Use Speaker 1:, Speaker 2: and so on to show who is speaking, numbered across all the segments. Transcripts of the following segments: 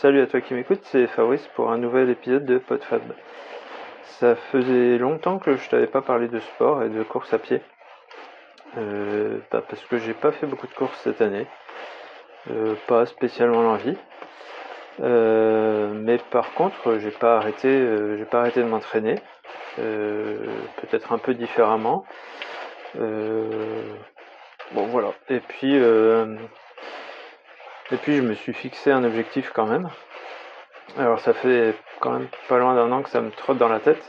Speaker 1: salut à toi qui m'écoute, c'est Fabrice pour un nouvel épisode de PodFab. Ça faisait longtemps que je t'avais pas parlé de sport et de course à pied. Euh, bah, parce que j'ai pas fait beaucoup de courses cette année. Euh, pas spécialement l'envie. Euh, mais par contre, j'ai pas arrêté, j'ai pas arrêté de m'entraîner. Peut-être un peu différemment. bon voilà. Et puis et puis je me suis fixé un objectif quand même. Alors ça fait quand même pas loin d'un an que ça me trotte dans la tête.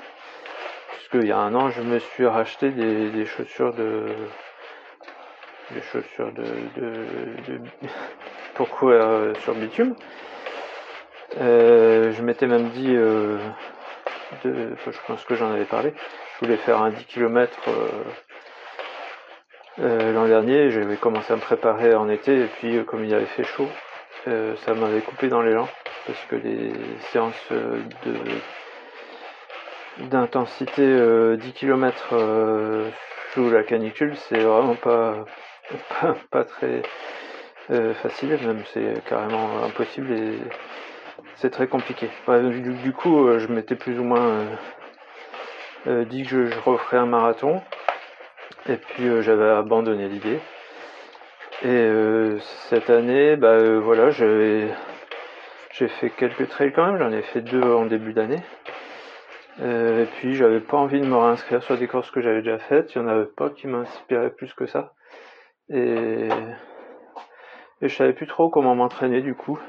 Speaker 1: Puisqu'il y a un an je me suis racheté des, chaussures de. des chaussures de. pour courir euh, sur bitume. Euh, je m'étais même dit euh, je pense que j'en avais parlé. Je voulais faire un 10 km l'an dernier, j'avais commencé à me préparer en été et puis euh, comme il avait fait chaud, euh, ça m'avait coupé dans l'élan parce que les séances d'intensité 10 km sous la canicule, c'est vraiment pas, pas, très facile, même c'est carrément impossible et c'est très compliqué. du, coup, je m'étais plus ou moins dit que je referais un marathon. Et puis euh, j'avais abandonné l'idée. Et euh, cette année, bah euh, voilà, j'ai fait quelques trails quand même, j'en ai fait deux en début d'année. et puis j'avais pas envie de me réinscrire sur des courses que j'avais déjà faites, il n'y en avait pas qui m'inspiraient plus que ça. Et, et je savais plus trop comment m'entraîner du coup.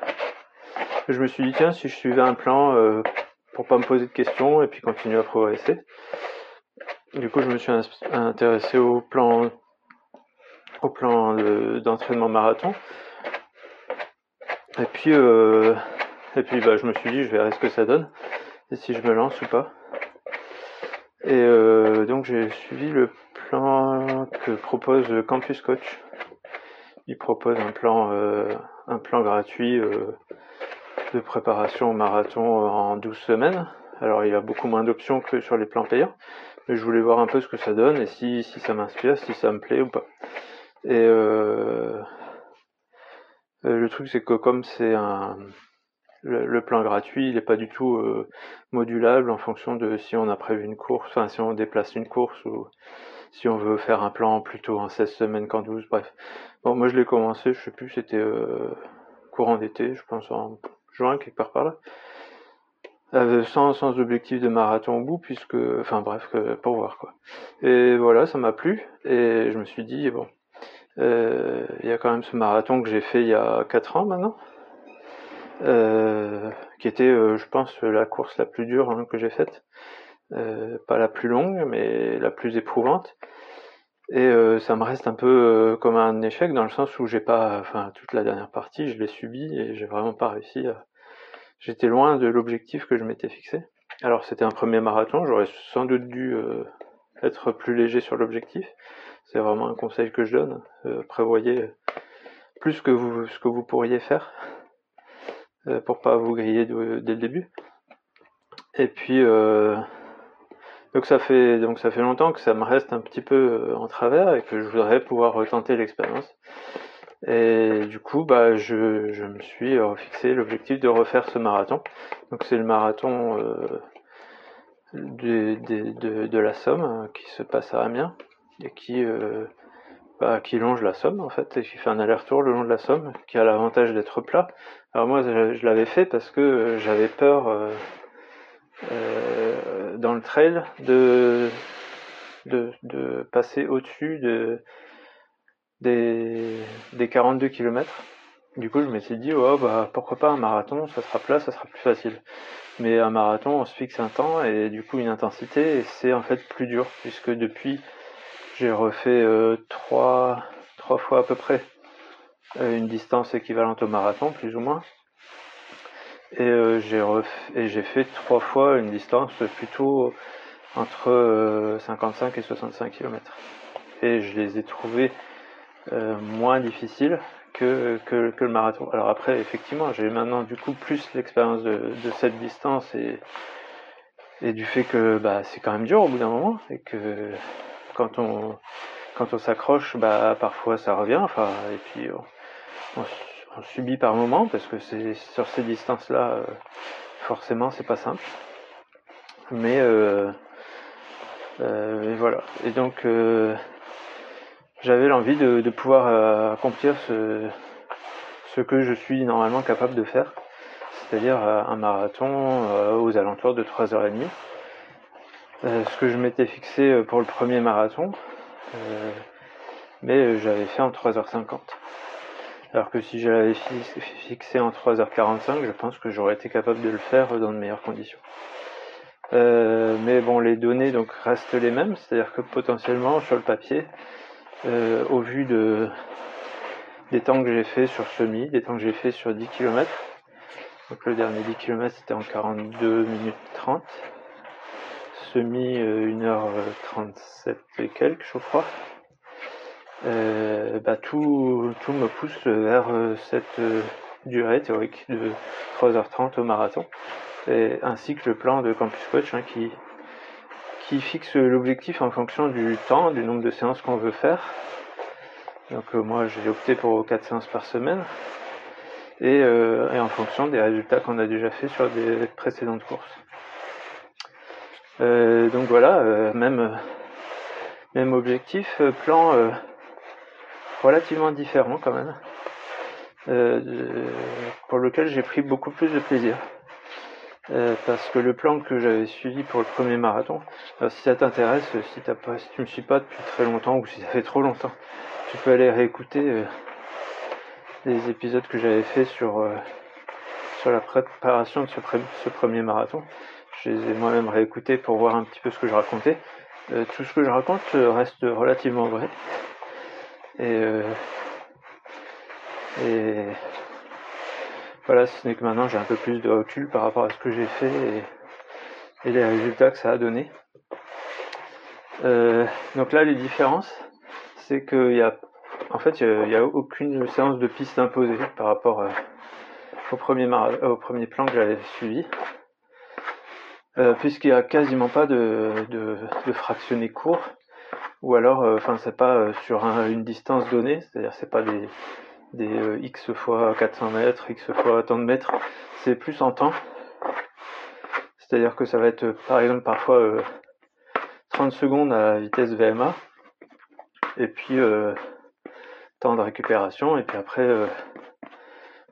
Speaker 1: Je me suis dit tiens si je suivais un plan pour pas me poser de questions et puis continuer à progresser. Du coup, je me suis intéressé au plan, au plan d'entraînement marathon. Et puis, euh, et puis bah, je me suis dit, je verrai ce que ça donne, et si je me lance ou pas. Et euh, donc, j'ai suivi le plan que propose Campus Coach. Il propose un plan, euh, un plan gratuit de préparation au marathon en 12 semaines. Alors, il a beaucoup moins d'options que sur les plans payants mais je voulais voir un peu ce que ça donne et si, si ça m'inspire, si ça me plaît ou pas. Et euh, euh le truc c'est que comme c'est un le, plan gratuit, il n'est pas du tout euh, modulable en fonction de si on a prévu une course, enfin si on déplace une course ou si on veut faire un plan plutôt en 16 semaines qu'en 12, bref. Bon, moi je l'ai commencé, je sais plus, c'était euh, courant d'été, je pense en juin, quelque part par là. Euh, sans, sans objectif de marathon au bout, puisque, enfin bref, pour voir quoi. Et voilà, ça m'a plu, et je me suis dit, bon, euh, il y a quand même ce marathon que j'ai fait il y a 4 ans maintenant, euh, qui était, je pense, la course la plus dure hein, que j'ai faite. pas la plus longue, mais la plus éprouvante. Et ça me reste un peu comme un échec dans le sens où j'ai pas, enfin toute la dernière partie, je l'ai subi et j'ai vraiment pas réussi à, J'étais loin de l'objectif que je m'étais fixé. Alors c'était un premier marathon, j'aurais sans doute dû euh, être plus léger sur l'objectif. C'est vraiment un conseil que je donne. Euh, prévoyez plus que vous, ce que vous pourriez faire euh, pour pas vous griller dès le début. Et puis donc ça fait donc ça fait longtemps que ça me reste un petit peu en travers et que je voudrais pouvoir retenter l'expérience. Et du coup, bah, je, je me suis fixé l'objectif de refaire ce marathon. Donc c'est le marathon euh, de, de, de, la Somme hein, qui se passe à Amiens et qui, euh, bah, qui longe la Somme en fait et qui fait un aller-retour le long de la Somme, qui a l'avantage d'être plat. Alors moi, je, l'avais fait parce que j'avais peur euh, dans le trail de, de, de passer au-dessus de des, des 42 km. Du coup, je m'étais dit, oh, bah, pourquoi pas un marathon, ça sera plat, ça sera plus facile. Mais un marathon, on se fixe un temps et du coup une intensité, et c'est en fait plus dur, puisque depuis, j'ai refait euh, trois, trois fois à peu près euh, une distance équivalente au marathon, plus ou moins. Et euh, j'ai et j'ai fait trois fois une distance plutôt entre 55 et 65 km. Et je les ai trouvés euh, moins difficile que, que, le marathon. Alors après, effectivement, j'ai maintenant du coup plus l'expérience de, cette distance et, et du fait que bah, c'est quand même dur au bout d'un moment et que quand on quand on s'accroche, bah parfois ça revient. Enfin, et puis on, subit par moment parce que c'est sur ces distances-là, forcément, c'est pas simple. Mais voilà. Et donc j'avais l'envie de, pouvoir accomplir ce, que je suis normalement capable de faire, c'est-à-dire un marathon aux alentours de 3h30. Euh, ce que je m'étais fixé euh, pour le premier marathon, euh, mais j'avais fait en 3h50. Alors que si je l'avais fixé en 3h45, je pense que j'aurais été capable de le faire dans de meilleures conditions. mais bon, les données donc restent les mêmes, c'est-à-dire que potentiellement sur le papier, au vu de, des temps que j'ai fait sur semi, des temps que j'ai fait sur 10 km, donc le dernier 10 km c'était en 42 minutes 30, semi 1h37 et quelques, je crois. Euh, bah, tout, tout me pousse vers euh, cette euh, durée théorique de 3h30 au marathon, et, ainsi que le plan de Campus Coach hein, qui, qui fixe l'objectif en fonction du temps, du nombre de séances qu'on veut faire. Donc moi j'ai opté pour 4 séances par semaine et, et en fonction des résultats qu'on a déjà fait sur des précédentes courses. Euh, donc voilà, euh, même, même objectif, euh, plan relativement différent quand même, pour lequel j'ai pris beaucoup plus de plaisir. Parce que le plan que j'avais suivi pour le premier marathon, si ça t'intéresse, si, pas, si tu me suis pas depuis très longtemps ou si ça fait trop longtemps, tu peux aller réécouter les épisodes que j'avais fait sur, sur la préparation de ce premier marathon. Je les ai moi-même réécoutés pour voir un petit peu ce que je racontais. Euh, tout ce que je raconte euh, reste relativement vrai. Et, euh, et voilà, ce n'est que maintenant j'ai un peu plus de recul par rapport à ce que j'ai fait et, les résultats que ça a donné. donc là, les différences, c'est qu'il y a, en fait, il n'y a, aucune séance de piste imposée par rapport au premier, au premier plan que j'avais suivi. Euh, puisqu'il n'y a quasiment pas de, de, de fractionné court, ou alors, euh, enfin, c'est pas euh, sur une distance donnée, c'est-à-dire c'est pas des, des x fois 400 mètres, x fois tant de mètres, c'est plus en temps. C'est-à-dire que ça va être, par exemple, parfois 30 secondes à vitesse VMA, et puis temps de récupération, et puis après,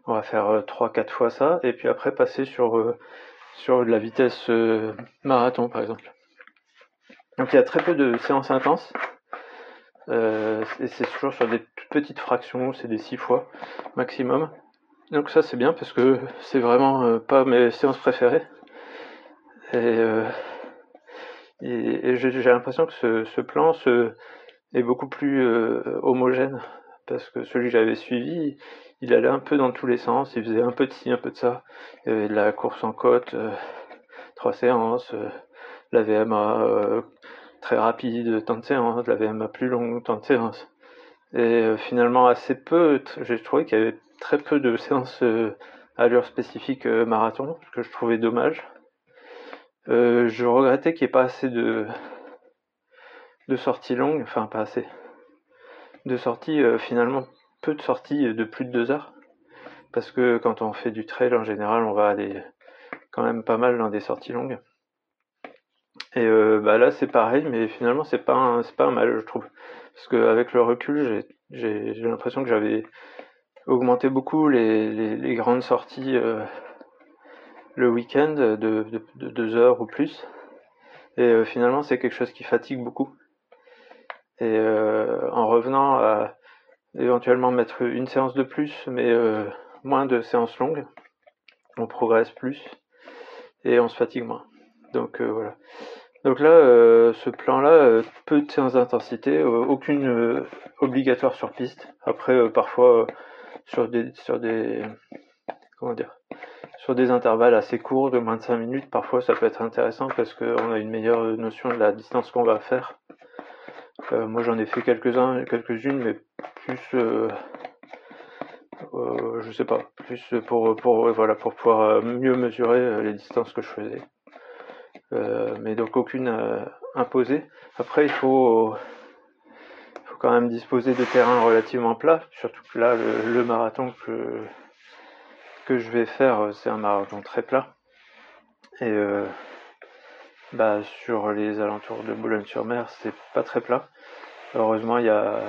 Speaker 1: on va faire 3-4 fois ça, et puis après passer sur sur de la vitesse euh, marathon par exemple. Donc il y a très peu de séances intenses. Euh, c'est toujours sur des petites fractions, c'est des 6 fois maximum. Donc ça c'est bien parce que c'est vraiment euh, pas mes séances préférées. Et, j'ai l'impression que ce, plan est beaucoup plus homogène parce que celui que j'avais suivi, il allait un peu dans tous les sens, il faisait un peu de ci, un peu de ça. Il y avait de la course en côte, euh, trois séances, euh, la VMA euh, très rapide, tant de séances, la VMA plus longue, tant de séances. Et finalement assez peu, j'ai trouvé qu'il y avait très peu de séances à l'heure spécifique marathon, ce que je trouvais dommage. je regrettais qu'il n'y ait pas assez de, de sorties longues, enfin pas assez, de sorties finalement peu de sorties de plus de deux heures. Parce que quand on fait du trail, en général, on va aller quand même pas mal dans des sorties longues. Et euh, bah là, c'est pareil, mais finalement, c'est pas c'est pas un mal, je trouve. Parce qu'avec le recul, j'ai l'impression que j'avais augmenté beaucoup les, les, grandes sorties euh, le week-end de, de, deux heures ou plus. Et euh, finalement, c'est quelque chose qui fatigue beaucoup. Et en revenant à, éventuellement mettre une séance de plus, mais moins de séances longues. On progresse plus et on se fatigue moins. Donc euh, voilà. Donc là, euh, ce plan-là, peu de séances d'intensité, aucune obligatoire sur piste. Après, parfois sur des sur des comment dire sur des intervalles assez courts de moins de 5 minutes, parfois ça peut être intéressant parce qu'on a une meilleure notion de la distance qu'on va faire. moi j'en ai fait quelques-uns, quelques-unes, mais plus euh, euh, je sais pas, plus pour pour voilà pour pouvoir euh, mieux mesurer les distances que je faisais. Mais donc aucune imposée. Après il faut, faut quand même disposer de terrain relativement plat, surtout que là, le, marathon que, que je vais faire, c'est un marathon très plat. Et bah, sur les alentours de Boulogne-sur-Mer, c'est pas très plat. Heureusement, il y a,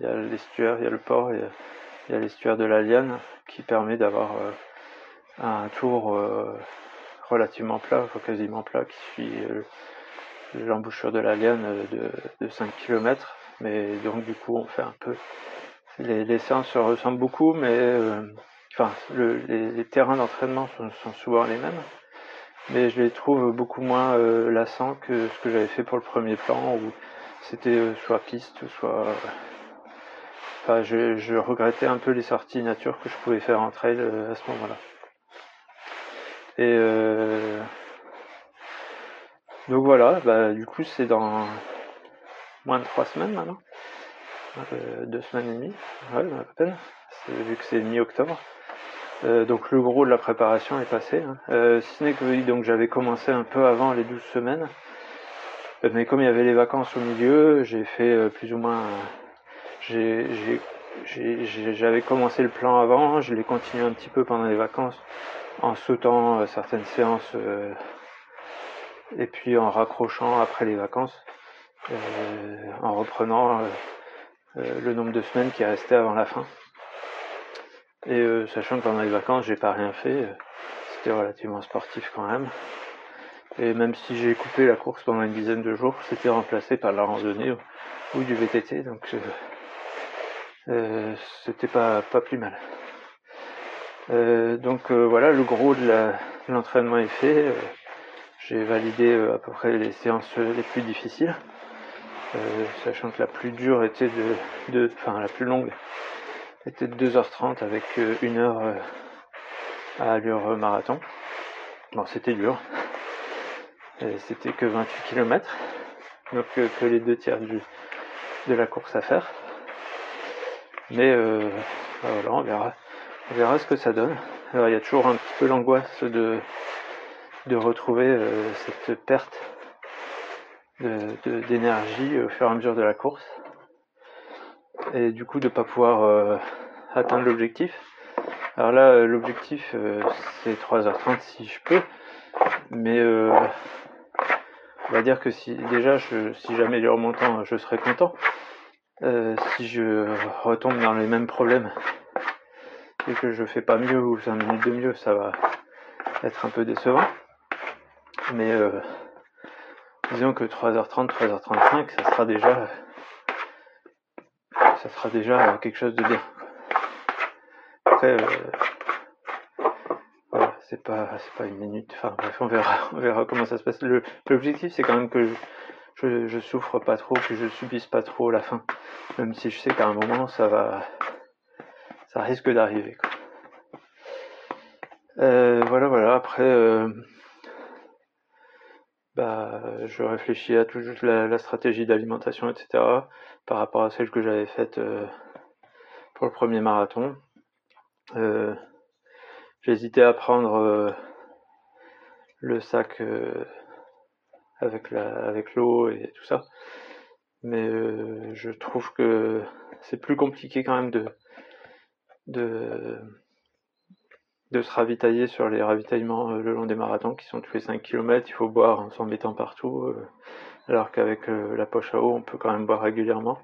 Speaker 1: y a l'estuaire, il y a le port, il y a, l'estuaire de la Liane qui permet d'avoir euh, un tour euh, relativement plat, quasiment plat, qui suit euh, l'embouchure de la Liane de, 5 km. Mais donc du coup, on fait un peu... Les, séances se ressemblent beaucoup, mais enfin, les, terrains d'entraînement sont souvent les mêmes mais je les trouve beaucoup moins euh, lassants que ce que j'avais fait pour le premier plan où c'était euh, soit piste, soit. Enfin, je, regrettais un peu les sorties nature que je pouvais faire en trail euh, à ce moment-là. Et donc voilà, bah, du coup c'est dans moins de trois semaines maintenant, deux semaines et demie, à peine, vu que c'est mi-octobre. Euh, donc le gros de la préparation est passé. Hein. Euh, si ce n'est que donc j'avais commencé un peu avant les 12 semaines. Euh, mais comme il y avait les vacances au milieu, j'ai fait plus ou moins. J'avais commencé le plan avant, je l'ai continué un petit peu pendant les vacances en sautant certaines séances et puis en raccrochant après les vacances, en reprenant le nombre de semaines qui restait avant la fin. Et euh, sachant que pendant les vacances, j'ai pas rien fait, euh, c'était relativement sportif quand même. Et même si j'ai coupé la course pendant une dizaine de jours, c'était remplacé par la randonnée ou, du VTT, donc euh, c'était pas, pas plus mal. Donc voilà, le gros de l'entraînement est fait. j'ai validé à peu près les séances les plus difficiles, sachant que la plus dure était de, enfin la plus longue c'était 2h30 avec euh, une heure euh, à allure euh, marathon. Bon, c'était dur. C'était que 28 km. Donc que les deux tiers du, de la course à faire. Mais bah voilà, on verra. On verra ce que ça donne. Alors il y a toujours un petit peu l'angoisse de, de retrouver cette perte d'énergie au fur et à mesure de la course et du coup de pas pouvoir euh, atteindre l'objectif. Alors là, euh, l'objectif euh, c'est 3h30 si je peux, mais on va dire que si déjà je, si j'améliore mon temps, je serai content. si je retombe dans les mêmes problèmes et que je fais pas mieux ou 5 minutes de mieux, ça va être un peu décevant. Mais disons que 3h30, 3h35, ça sera déjà ça sera déjà quelque chose de bien. Après, euh, c'est pas, c'est pas une minute. Enfin bref, on verra, on verra comment ça se passe. l'objectif, c'est quand même que je, je, souffre pas trop, que je subisse pas trop la fin. Même si je sais qu'à un moment, ça va, ça risque d'arriver. Euh, voilà, voilà. Après, euh, bah, je réfléchis à toute la, la stratégie d'alimentation, etc. par rapport à celle que j'avais faite euh, pour le premier marathon. J'hésitais à prendre le sac avec avec l'eau et tout ça, mais je trouve que c'est plus compliqué quand même de de se ravitailler sur les ravitaillements euh, le long des marathons qui sont tous les 5 km, il faut boire en s'en mettant partout, euh, alors qu'avec euh, la poche à eau, on peut quand même boire régulièrement.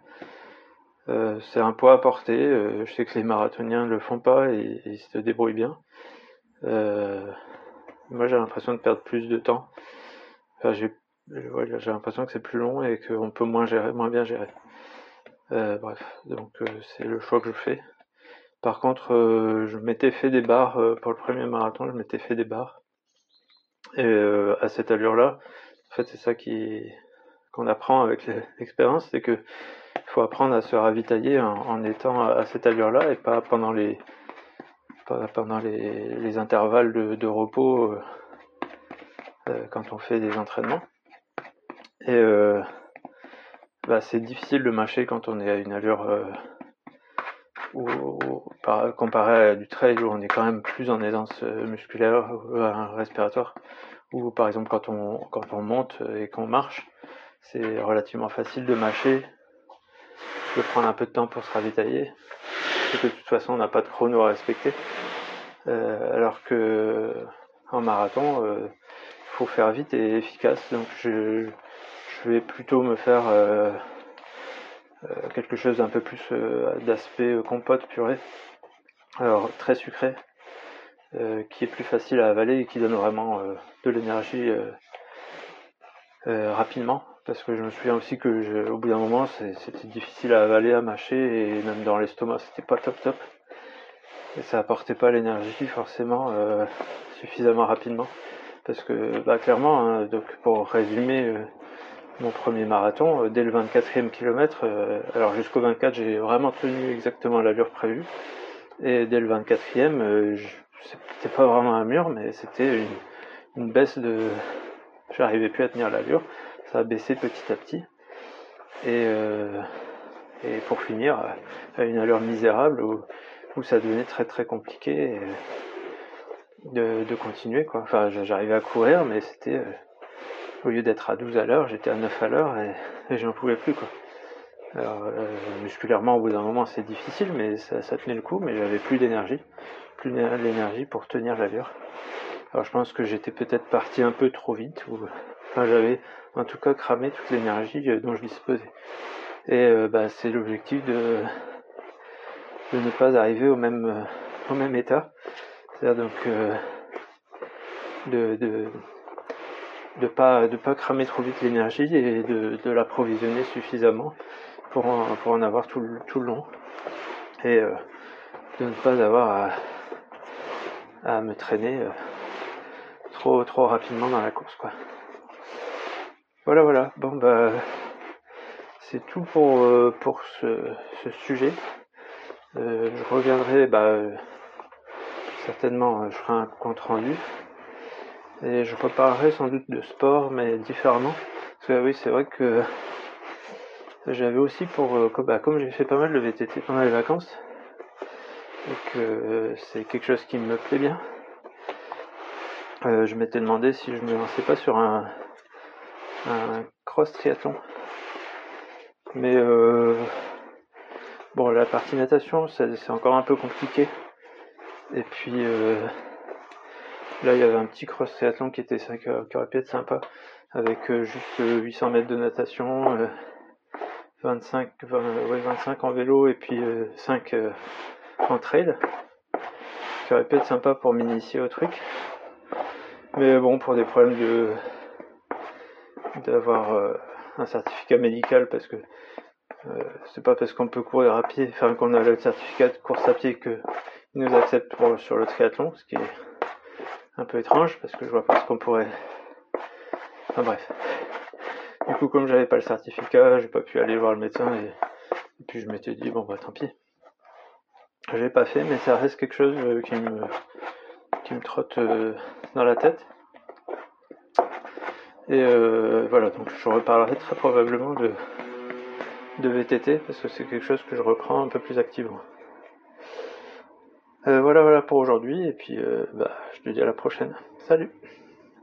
Speaker 1: c'est un poids à porter, je sais que les marathoniens ne le font pas et, ils se débrouillent bien. moi j'ai l'impression de perdre plus de temps. j'ai l'impression que c'est plus long et qu'on peut moins gérer, moins bien gérer. bref, donc c'est le choix que je fais. Par contre, euh, je m'étais fait des barres euh, pour le premier marathon, je m'étais fait des barres. Et euh, à cette allure-là, en fait, c'est ça qui qu'on apprend avec l'expérience, c'est que faut apprendre à se ravitailler en, étant à, cette allure-là et pas pendant les pendant les, les intervalles de, de repos quand on fait des entraînements. Et bah, c'est difficile de mâcher quand on est à une allure par, comparé à du trail où on est quand même plus en aisance euh, musculaire, euh, respiratoire, ou par exemple quand on, monte et qu'on marche, c'est relativement facile de mâcher peut prendre un peu de temps pour se ravitailler. Parce que de toute façon, on n'a pas de chrono à respecter. Euh, alors que en marathon, il faut faire vite et efficace. Donc je vais plutôt me faire quelque chose d'un peu plus d'aspect compote purée. Alors très sucré, qui est plus facile à avaler et qui donne vraiment de l'énergie rapidement. Parce que je me souviens aussi que au bout d'un moment c'était difficile à avaler, à mâcher et même dans l'estomac c'était pas top top. Et ça apportait pas l'énergie forcément euh, suffisamment rapidement. Parce que bah, clairement hein, donc pour résumer euh, mon premier marathon euh, dès le 24e kilomètre alors jusqu'au 24 j'ai vraiment tenu exactement l'allure prévue et dès le 24e c'était pas vraiment un mur mais c'était une, baisse de j'arrivais plus à tenir l'allure ça a baissé petit à petit. Et, euh, pour finir, à une allure misérable où, où ça devenait très très compliqué de, de, continuer. Quoi. Enfin, j'arrivais à courir, mais c'était euh, au lieu d'être à 12 à l'heure, j'étais à 9 à l'heure et, et j'en pouvais plus. Quoi. Alors, euh, musculairement, au bout d'un moment, c'est difficile, mais ça, tenait le coup, mais j'avais plus d'énergie, plus d'énergie pour tenir l'allure. Alors, je pense que j'étais peut-être parti un peu trop vite, ou j'avais en tout cas cramer toute l'énergie euh, dont je disposais. Et euh, bah, c'est l'objectif de, de ne pas arriver au même, au même état. C'est-à-dire donc de, de de pas de pas cramer trop vite l'énergie et de, l'approvisionner suffisamment pour en, pour en avoir tout tout le long et de ne pas avoir à, me traîner trop trop rapidement dans la course quoi. Voilà, voilà. Bon, bah, c'est tout pour, euh, pour ce, ce sujet. Euh, je reviendrai, bah, euh, certainement, je ferai un compte rendu. Et je reparlerai sans doute de sport, mais différemment. Parce que oui, c'est vrai que j'avais aussi pour, comme, bah, comme j'ai fait pas mal de VTT pendant les vacances, et que c'est quelque chose qui me plaît bien. je m'étais demandé si je me lançais pas sur un, un cross triathlon. Mais euh, bon, la partie natation, c'est encore un peu compliqué. Et puis euh, là, il y avait un petit cross triathlon qui était qui aurait pu être sympa, avec euh, juste 800 mètres de natation, 25, 25 en vélo et puis 5 en trail, qui aurait pu être sympa pour m'initier au truc. Mais bon, pour des problèmes de d'avoir euh, un certificat médical parce que euh, c'est pas parce qu'on peut courir à pied, enfin qu'on a le certificat de course à pied que nous acceptent pour, sur le triathlon, ce qui est un peu étrange parce que je vois pas ce qu'on pourrait. Enfin bref. Du coup, comme j'avais pas le certificat, j'ai pas pu aller voir le médecin et, puis je m'étais dit bon bah tant pis. J'ai pas fait, mais ça reste quelque chose euh, qui me qui me trotte dans la tête. Et euh, voilà, donc je reparlerai très probablement de, de VTT parce que c'est quelque chose que je reprends un peu plus activement. Euh, voilà, voilà pour aujourd'hui, et puis euh, bah, je te dis à la prochaine. Salut